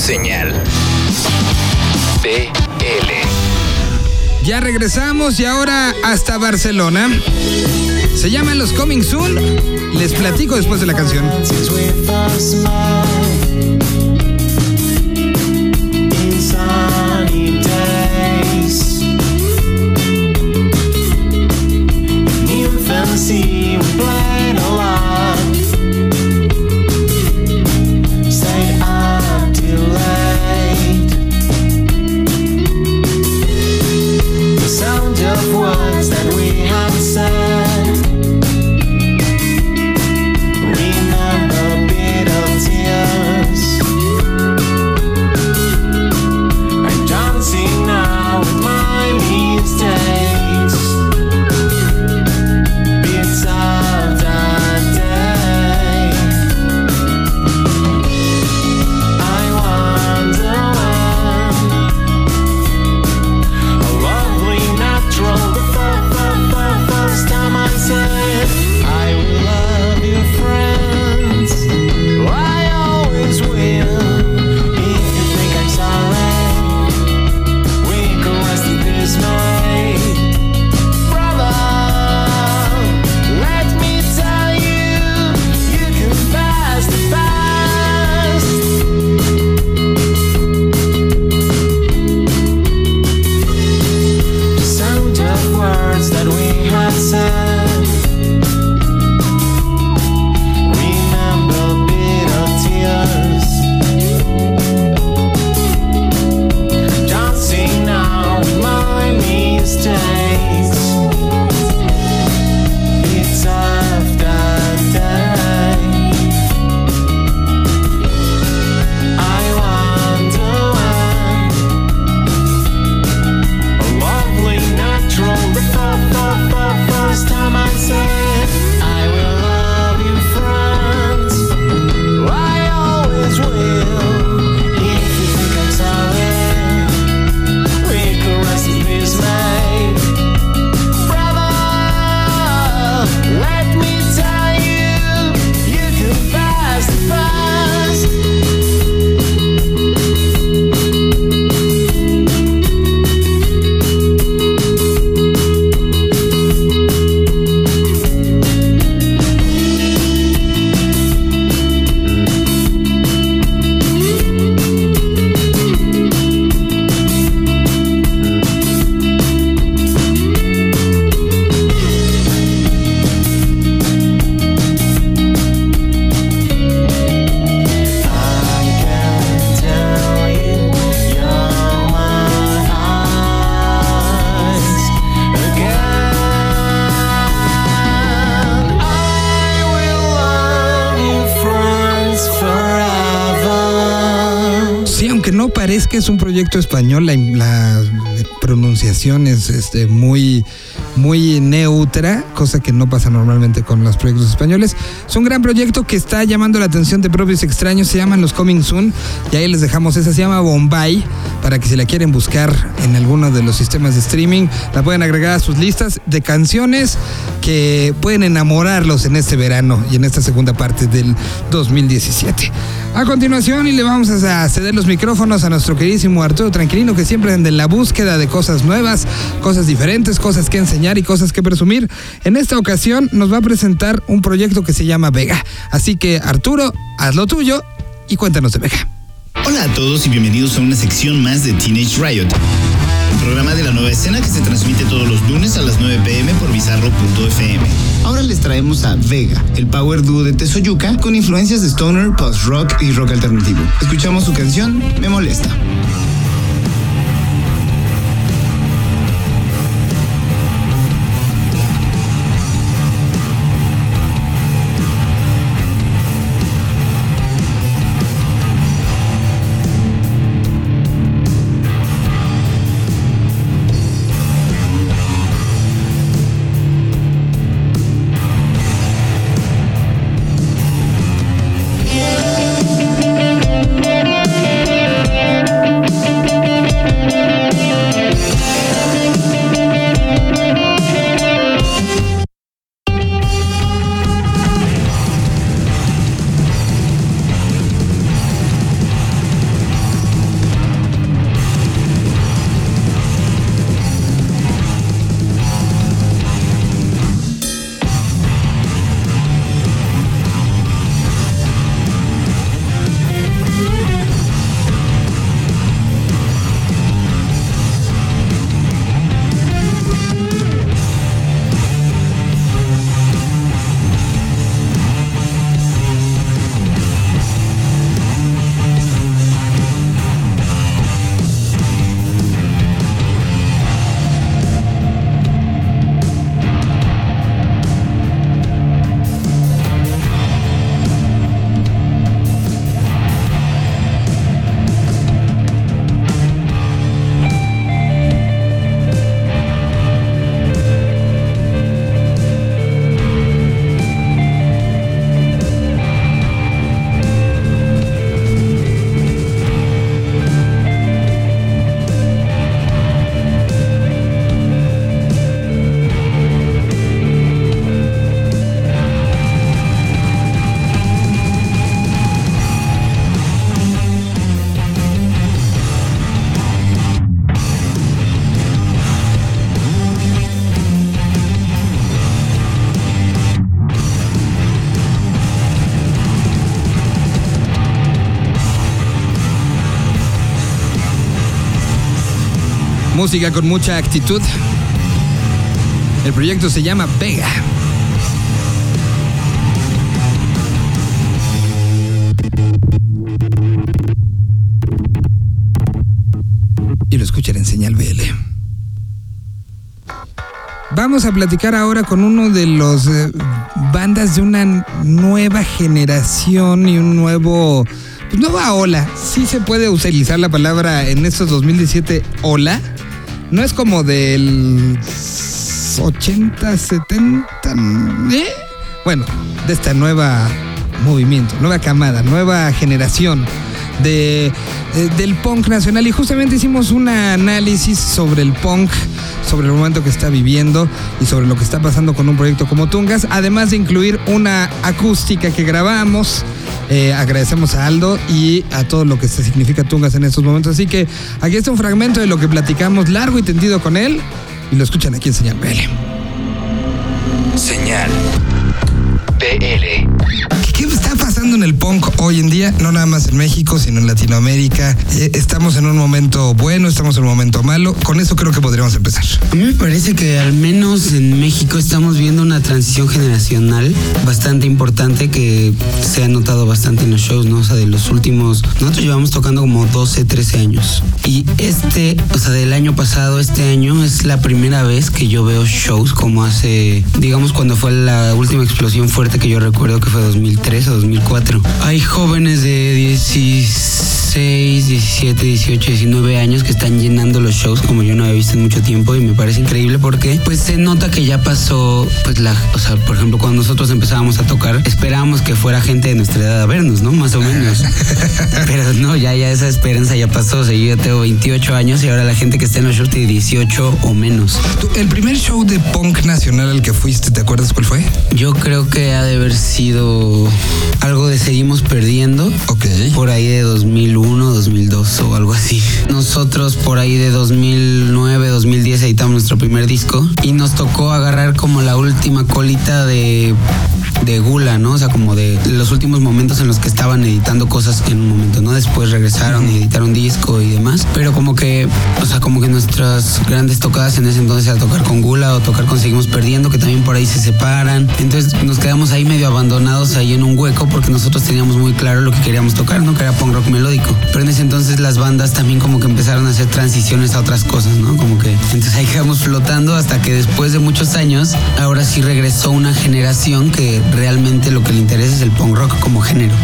Señal. PL. Ya regresamos y ahora hasta Barcelona. Se llaman los Coming Soon. Les platico después de la canción. Proyecto español, la, la pronunciación es este, muy, muy neutra, cosa que no pasa normalmente con los proyectos españoles. Es un gran proyecto que está llamando la atención de propios extraños, se llaman los Coming Soon, y ahí les dejamos esa, se llama Bombay, para que si la quieren buscar en alguno de los sistemas de streaming, la pueden agregar a sus listas de canciones que pueden enamorarlos en este verano y en esta segunda parte del 2017. A continuación, y le vamos a ceder los micrófonos a nuestro queridísimo Arturo Tranquilino, que siempre anda en la búsqueda de cosas nuevas, cosas diferentes, cosas que enseñar y cosas que presumir. En esta ocasión nos va a presentar un proyecto que se llama Vega. Así que, Arturo, haz lo tuyo y cuéntanos de Vega. Hola a todos y bienvenidos a una sección más de Teenage Riot, programa de la nueva escena que se transmite todos los lunes a las 9 pm por bizarro.fm. Ahora les traemos a Vega, el power duo de Tesoyuca con influencias de stoner, post-rock y rock alternativo. Escuchamos su canción Me Molesta. Música con mucha actitud. El proyecto se llama Vega. Y lo escuchan en señal BL. Vamos a platicar ahora con uno de los eh, bandas de una nueva generación y un nuevo pues, nueva ola. Sí se puede utilizar la palabra en estos 2017 ola. No es como del 80, 70, ¿eh? Bueno, de esta nueva movimiento, nueva camada, nueva generación de, eh, del punk nacional y justamente hicimos un análisis sobre el punk, sobre el momento que está viviendo y sobre lo que está pasando con un proyecto como Tungas, además de incluir una acústica que grabamos. Eh, agradecemos a Aldo y a todo lo que se significa Tungas en estos momentos. Así que aquí está un fragmento de lo que platicamos largo y tendido con él y lo escuchan aquí en Señal BL. Señal BL. ¿Qué está pasando en el punk hoy en día? No nada más en México, sino en Latinoamérica. Eh, estamos en un momento bueno, estamos en un momento malo. Con eso creo que podríamos empezar. A mí me parece que al menos en México estamos viendo una transición generacional bastante importante que se ha notado bastante en los shows, ¿no? O sea, de los últimos... Nosotros llevamos tocando como 12, 13 años. Y este, o sea, del año pasado, este año, es la primera vez que yo veo shows como hace, digamos, cuando fue la última explosión fuerte que yo recuerdo que fue 2003 o 2004. Hay jóvenes de 16, 17, 18, 19 años que están llenando los shows como yo no había visto en mucho tiempo y me parece increíble porque pues se nota que ya pasó pues la, o sea, por ejemplo, cuando nosotros empezábamos a tocar, esperábamos que fuera gente de nuestra edad a vernos, ¿no? Más o menos. Pero no, ya ya esa esperanza ya pasó, o sea, yo ya tengo 28 años y ahora la gente que está en los shows tiene 18 o menos. El primer show de punk nacional al que fuiste, ¿te acuerdas cuál fue? Yo creo que ha de haber sido algo de Seguimos Perdiendo. Ok. Por ahí de 2001, 2002 o algo así. Nosotros por ahí de 2009, 2010 editamos nuestro primer disco y nos tocó agarrar como la última colita de de Gula, ¿no? O sea, como de los últimos momentos en los que estaban editando cosas en un momento, ¿no? Después regresaron y editaron disco y demás. Pero como que, o sea, como que nuestras grandes tocadas en ese entonces era tocar con Gula o tocar con Seguimos Perdiendo, que también por ahí se separan. Entonces nos quedamos ahí medio abandonados ahí en un hueco porque nosotros teníamos muy claro lo que queríamos tocar, ¿no? Que era punk rock melódico. Pero en ese entonces las bandas también como que empezaron a hacer transiciones a otras cosas, ¿no? Como que entonces ahí quedamos flotando hasta que después de muchos años, ahora sí regresó una generación que realmente lo que le interesa es el punk rock como género,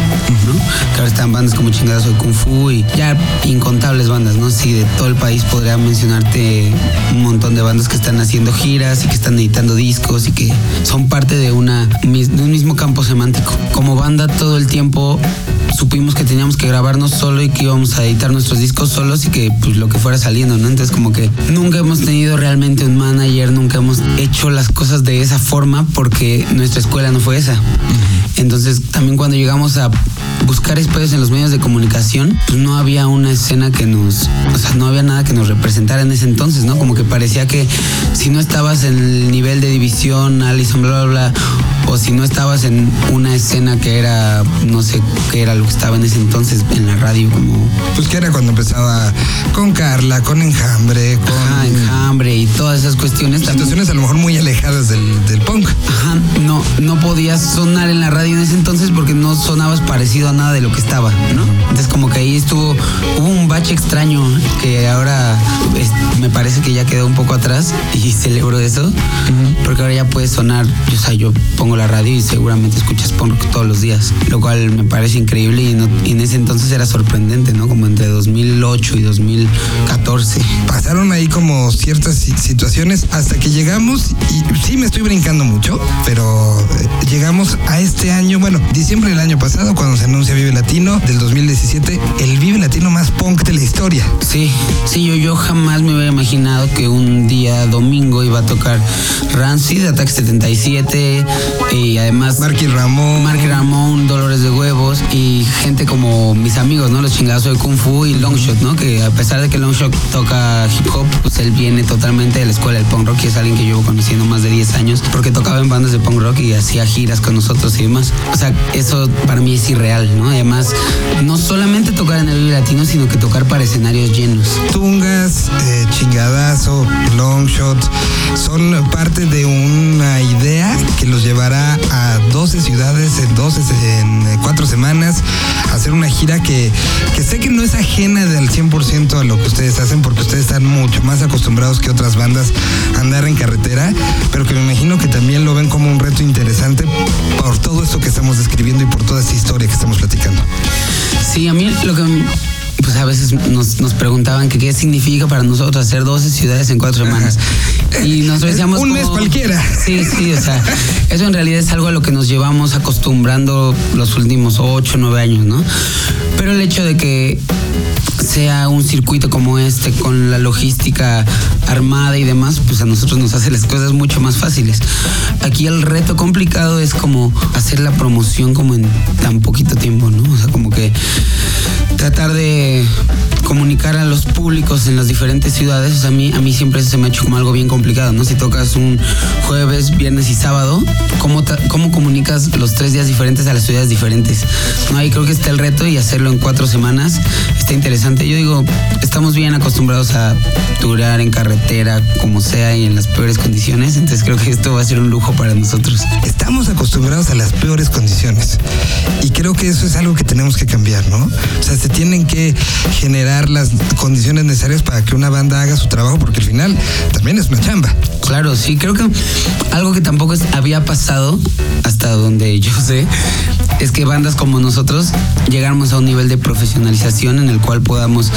¿no? Que ahora están bandas como Chingadas de Kung Fu y ya incontables bandas, ¿no? Sí, de todo el país podría mencionarte un montón de bandas que están haciendo giras y que están editando discos y que son parte de, una, de un mismo campo semántico. Como banda todo el tiempo supimos que teníamos que grabarnos solo y que íbamos a editar nuestros discos solos y que pues lo que fuera saliendo, ¿no? Entonces como que nunca hemos tenido realmente un manager, nunca hemos hecho las cosas de esa forma porque nuestra escuela no fue esa. Entonces también cuando llegamos a buscar espacios en los medios de comunicación, pues no había una escena que nos, o sea, no había nada que nos representara en ese entonces, ¿no? Como que parecía que si no estabas en el nivel de división, Allison, bla, bla, bla, o si no estabas en una escena que era, no sé qué era lo que estaba en ese entonces en la radio, como Pues que era cuando empezaba con Carla, con Enjambre, con ajá, enjambre y todas esas cuestiones también. situaciones a lo mejor muy alejadas del, del punk. Ajá, no, no podías sonar en la radio en ese entonces porque no sonabas parecido a nada de lo que estaba, ¿no? Entonces como que ahí estuvo, hubo un bache extraño que ahora es- me parece que ya quedó un poco atrás y celebro eso, porque ahora ya puedes sonar, o sea, yo pongo la radio y seguramente escuchas punk todos los días, lo cual me parece increíble y, no- y en ese entonces era sorprendente, ¿no? Como entre 2008 y 2014. Pasaron ahí como ciertas si- situaciones hasta que llegamos y sí me estoy brincando mucho, pero eh, llegamos a este año, bueno, diciembre del año pasado cuando se anuncia Vive Latino del 2017, el Vive Latino más punk de la historia. Sí, sí, yo, yo jamás me hubiera imaginado que un día domingo iba a tocar Rancid, Attack 77 y además Marky Ramón, Mark Ramón, Dolores de Huevos y gente como como mis amigos, ¿no? Los chingazos de Kung Fu y Longshot, ¿no? Que a pesar de que Longshot toca hip hop, pues él viene totalmente de la escuela del punk rock y es alguien que llevo conociendo más de 10 años porque tocaba en bandas de punk rock y hacía giras con nosotros y demás. O sea, eso para mí es irreal, ¿no? Además, no solamente tocar en el Vive Latino, sino que tocar para escenarios llenos. Tungas, eh, chingadazo, longshot, son parte de una idea que los llevará a 12 ciudades en 12, en eh, cuatro semanas, a hacer una gira que, que sé que no es ajena del 100% a lo que ustedes hacen, porque ustedes están mucho más acostumbrados que otras bandas a andar en carretera, pero que me imagino que también lo ven como un reto interesante por todo esto que estamos describiendo y por toda esta historia que estamos platicando. Sí, a mí lo que pues a veces nos, nos preguntaban que qué significa para nosotros hacer 12 ciudades en cuatro semanas. Y nosotros decíamos Un mes como- cualquiera. Sí, sí, o sea, eso en realidad es algo a lo que nos llevamos acostumbrando los últimos 8, 9 años, ¿no? Pero el hecho de que sea un circuito como este con la logística armada y demás, pues a nosotros nos hace las cosas mucho más fáciles. Aquí el reto complicado es como hacer la promoción como en tan poquito tiempo, ¿no? O sea, como que tratar de comunicar a los públicos en las diferentes ciudades, o sea, a mí, a mí siempre se me ha hecho como algo bien complicado, ¿no? Si tocas un jueves, viernes y sábado, ¿cómo, cómo comunicas los tres días diferentes a las ciudades diferentes? No, ahí creo que está el reto y hacerlo en cuatro semanas está interesante. Yo digo, estamos bien acostumbrados a durar en carretera, como sea, y en las peores condiciones, entonces creo que esto va a ser un lujo para nosotros. Estamos acostumbrados a las peores condiciones y creo que eso es algo que tenemos que cambiar, ¿no? O sea, se tienen que generar las condiciones necesarias para que una banda haga su trabajo porque al final también es una chamba. Claro, sí, creo que algo que tampoco había pasado hasta donde yo sé es que bandas como nosotros llegáramos a un nivel de profesionalización en el cual podamos,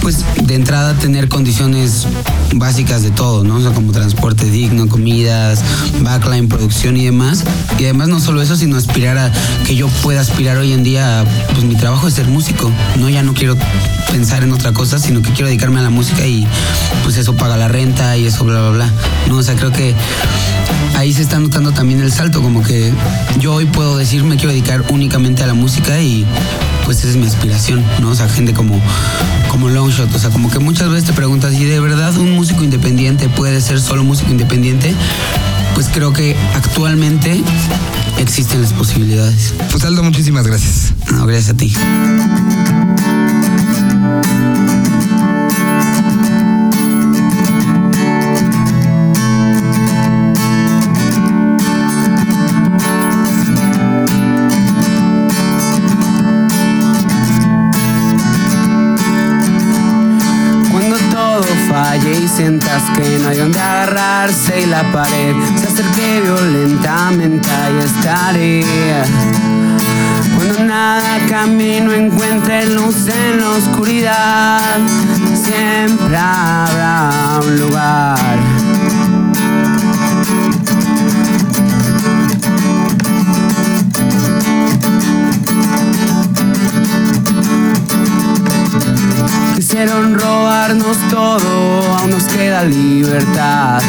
pues, de entrada tener condiciones básicas de todo, ¿no? O sea, como transporte digno, comidas, backline, producción y demás. Y además no solo eso, sino aspirar a que yo pueda aspirar hoy en día, a, pues mi trabajo es ser músico, ¿no? Ya no quiero pensar en otra cosa, sino que quiero dedicarme a la música y pues eso paga la renta y eso bla bla bla. No, o sea, creo que ahí se está notando también el salto, como que yo hoy puedo decir me quiero dedicar únicamente a la música y pues esa es mi aspiración, ¿no? O sea, gente como, como Longshot, o sea, como que muchas veces te preguntas, ¿y de verdad un músico independiente puede ser solo músico independiente? Pues creo que actualmente existen las posibilidades. Pues Aldo, muchísimas gracias. No, gracias a ti. Hay donde agarrarse y la pared se acerque violentamente, ahí estaré. Cuando nada camino encuentre luz en la oscuridad, siempre habrá un lugar. Quisieron robarnos todo, aún nos queda libertad.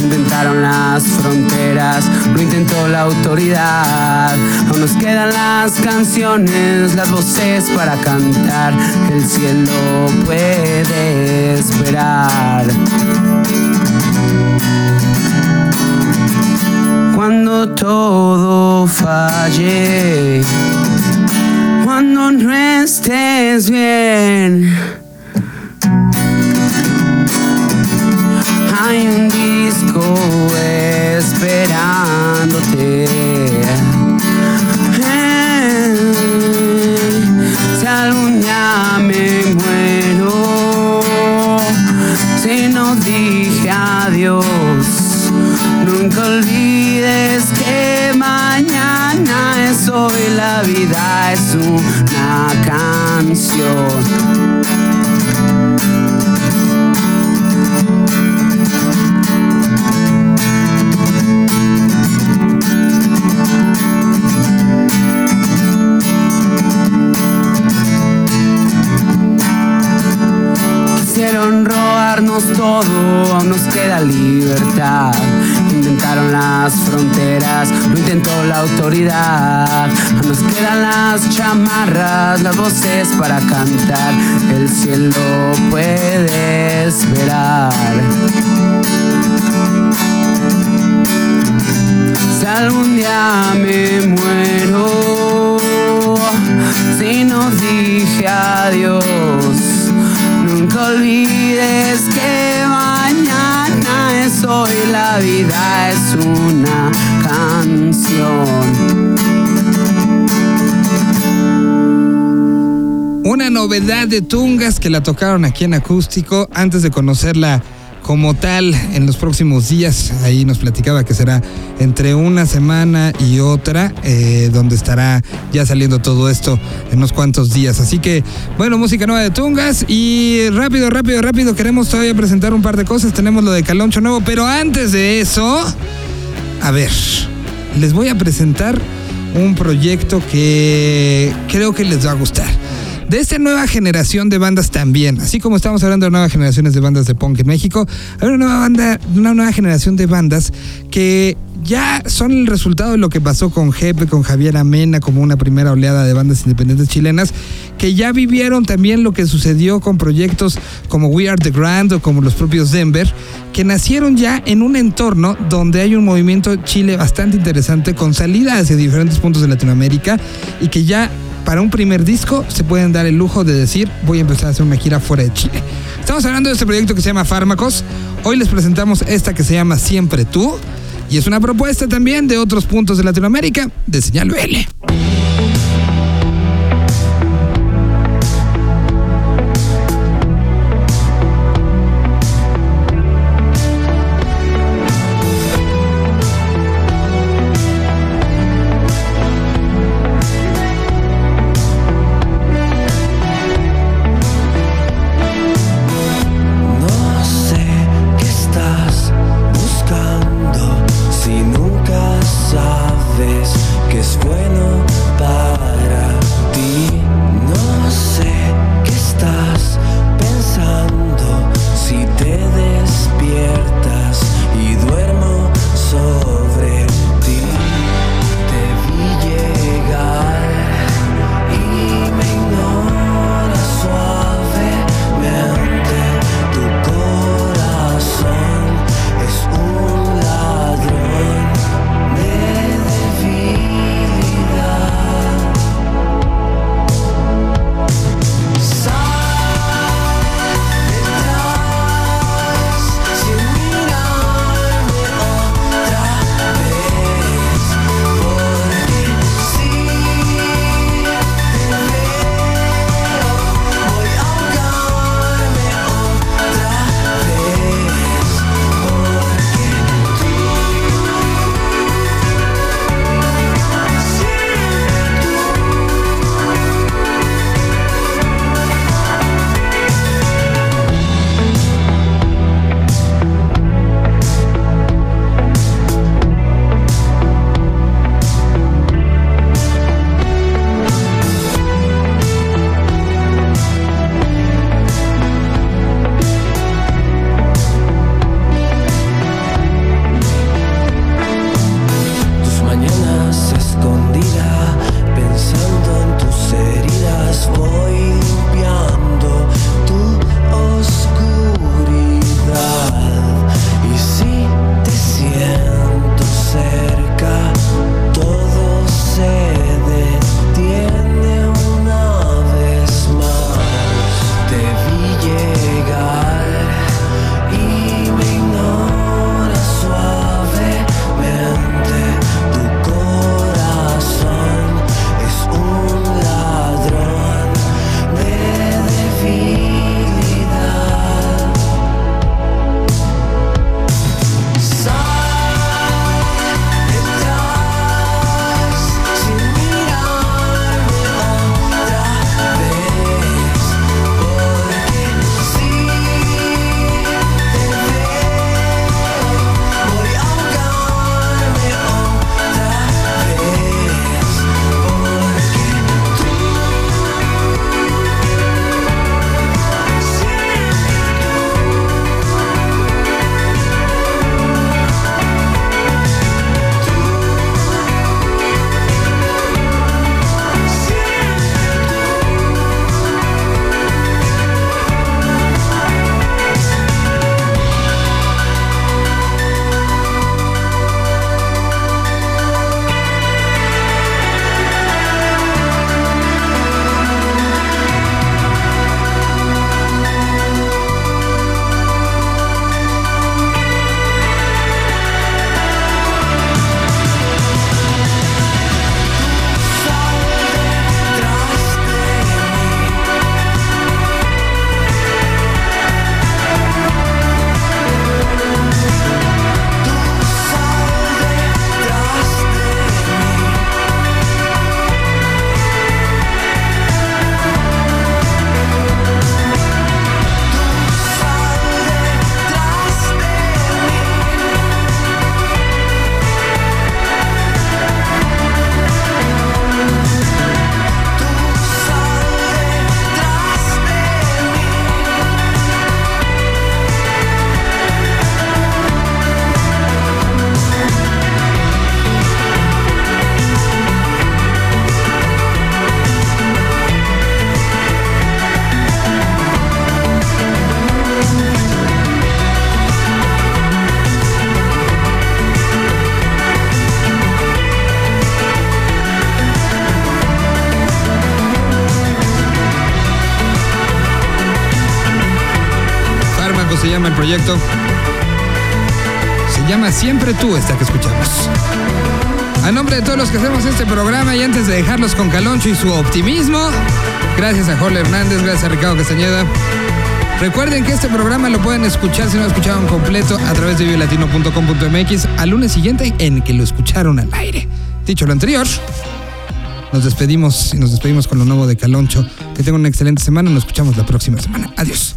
Inventaron las fronteras, lo intentó la autoridad. Aún nos quedan las canciones, las voces para cantar. El cielo puede esperar. Cuando todo falle cuando no estés bien. Hay un disco esperándote. Eh, Si algún me muero, si no dije adiós, nunca olvides que mañana es hoy, la vida es una canción. Todo, aún nos queda libertad. Intentaron las fronteras, lo intentó la autoridad. Aún nos quedan las chamarras, las voces para cantar. El cielo puede esperar. Si algún día me muero, si no dije adiós, olvides que mañana es hoy, la vida es una canción. Una novedad de Tungas que la tocaron aquí en acústico antes de conocerla como tal en los próximos días. Ahí nos platicaba que será entre una semana y otra, eh, donde estará ya saliendo todo esto en unos cuantos días. Así que, bueno, música nueva de Tungas y rápido, rápido, rápido, queremos todavía presentar un par de cosas. Tenemos lo de Caloncho Nuevo, pero antes de eso, a ver, les voy a presentar un proyecto que creo que les va a gustar. De esta nueva generación de bandas también, así como estamos hablando de nuevas generaciones de bandas de punk en México, hay una nueva banda, una nueva generación de bandas que ya son el resultado de lo que pasó con Jepe, con Javier Amena, como una primera oleada de bandas independientes chilenas, que ya vivieron también lo que sucedió con proyectos como We Are the Grand o como los propios Denver, que nacieron ya en un entorno donde hay un movimiento Chile bastante interesante, con salida hacia diferentes puntos de Latinoamérica y que ya para un primer disco se pueden dar el lujo de decir voy a empezar a hacer una gira fuera de Chile. Estamos hablando de este proyecto que se llama Fármacos. Hoy les presentamos esta que se llama Siempre tú. Y es una propuesta también de otros puntos de Latinoamérica de Señal BL. Proyecto. Se llama Siempre tú esta que escuchamos. A nombre de todos los que hacemos este programa y antes de dejarlos con Caloncho y su optimismo, gracias a Jorge Hernández, gracias a Ricardo Castañeda. Recuerden que este programa lo pueden escuchar si no lo escucharon completo a través de vivelatino.com.mx al lunes siguiente en que lo escucharon al aire. Dicho lo anterior, nos despedimos y nos despedimos con lo nuevo de Caloncho. Que tengan una excelente semana. Nos escuchamos la próxima semana. Adiós.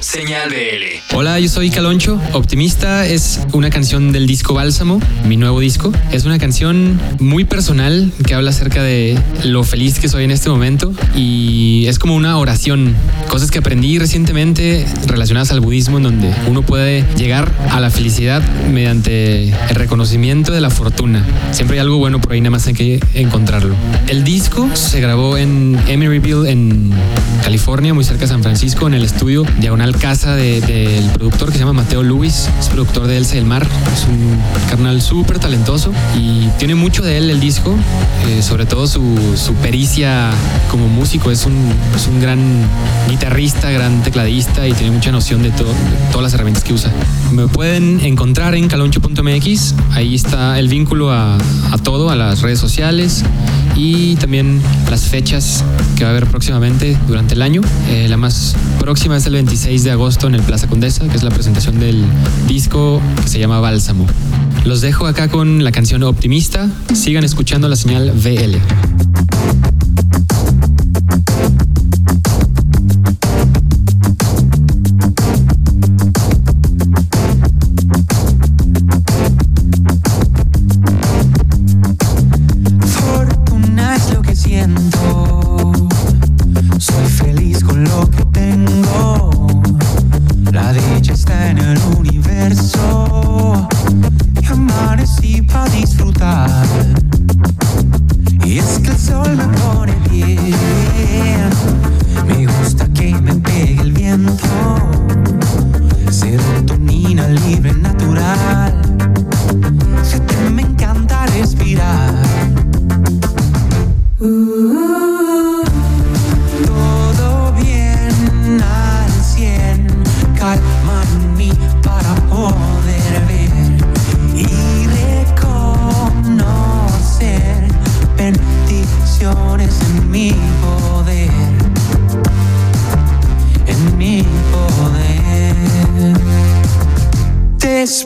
Señal BL. Hola, yo soy Caloncho. Optimista es una canción del disco Bálsamo, mi nuevo disco. Es una canción muy personal que habla acerca de lo feliz que soy en este momento y es como una oración. Cosas que aprendí recientemente relacionadas al budismo en donde uno puede llegar a la felicidad mediante el reconocimiento de la fortuna. Siempre hay algo bueno por ahí, nada más hay que encontrarlo. El disco se grabó en Emeryville, en California, muy cerca de San Francisco, en el estudio Diagonal Casa de- del productor que se llama Mateo Luis, es productor de Elsa y el Mar, es un carnal súper talentoso y tiene mucho de él el disco, eh, sobre todo su, su pericia como músico, es un, es un gran guitarrista, gran tecladista y tiene mucha noción de, todo- de todas las herramientas que usa. Me pueden encontrar en caloncho.mx, ahí está el vínculo a, a todo, a las redes sociales y también las fechas que va a haber próximamente durante el año. Eh, la más próxima es el 26 de agosto en el Plaza Condesa, que es la presentación del disco que se llama Bálsamo. Los dejo acá con la canción Optimista. Sigan escuchando la señal VL.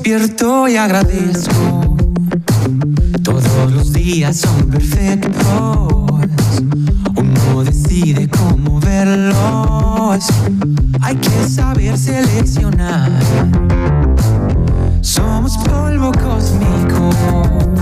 Despierto y agradezco. Todos los días son perfectos. Uno decide cómo verlos. Hay que saber seleccionar. Somos polvo cósmico.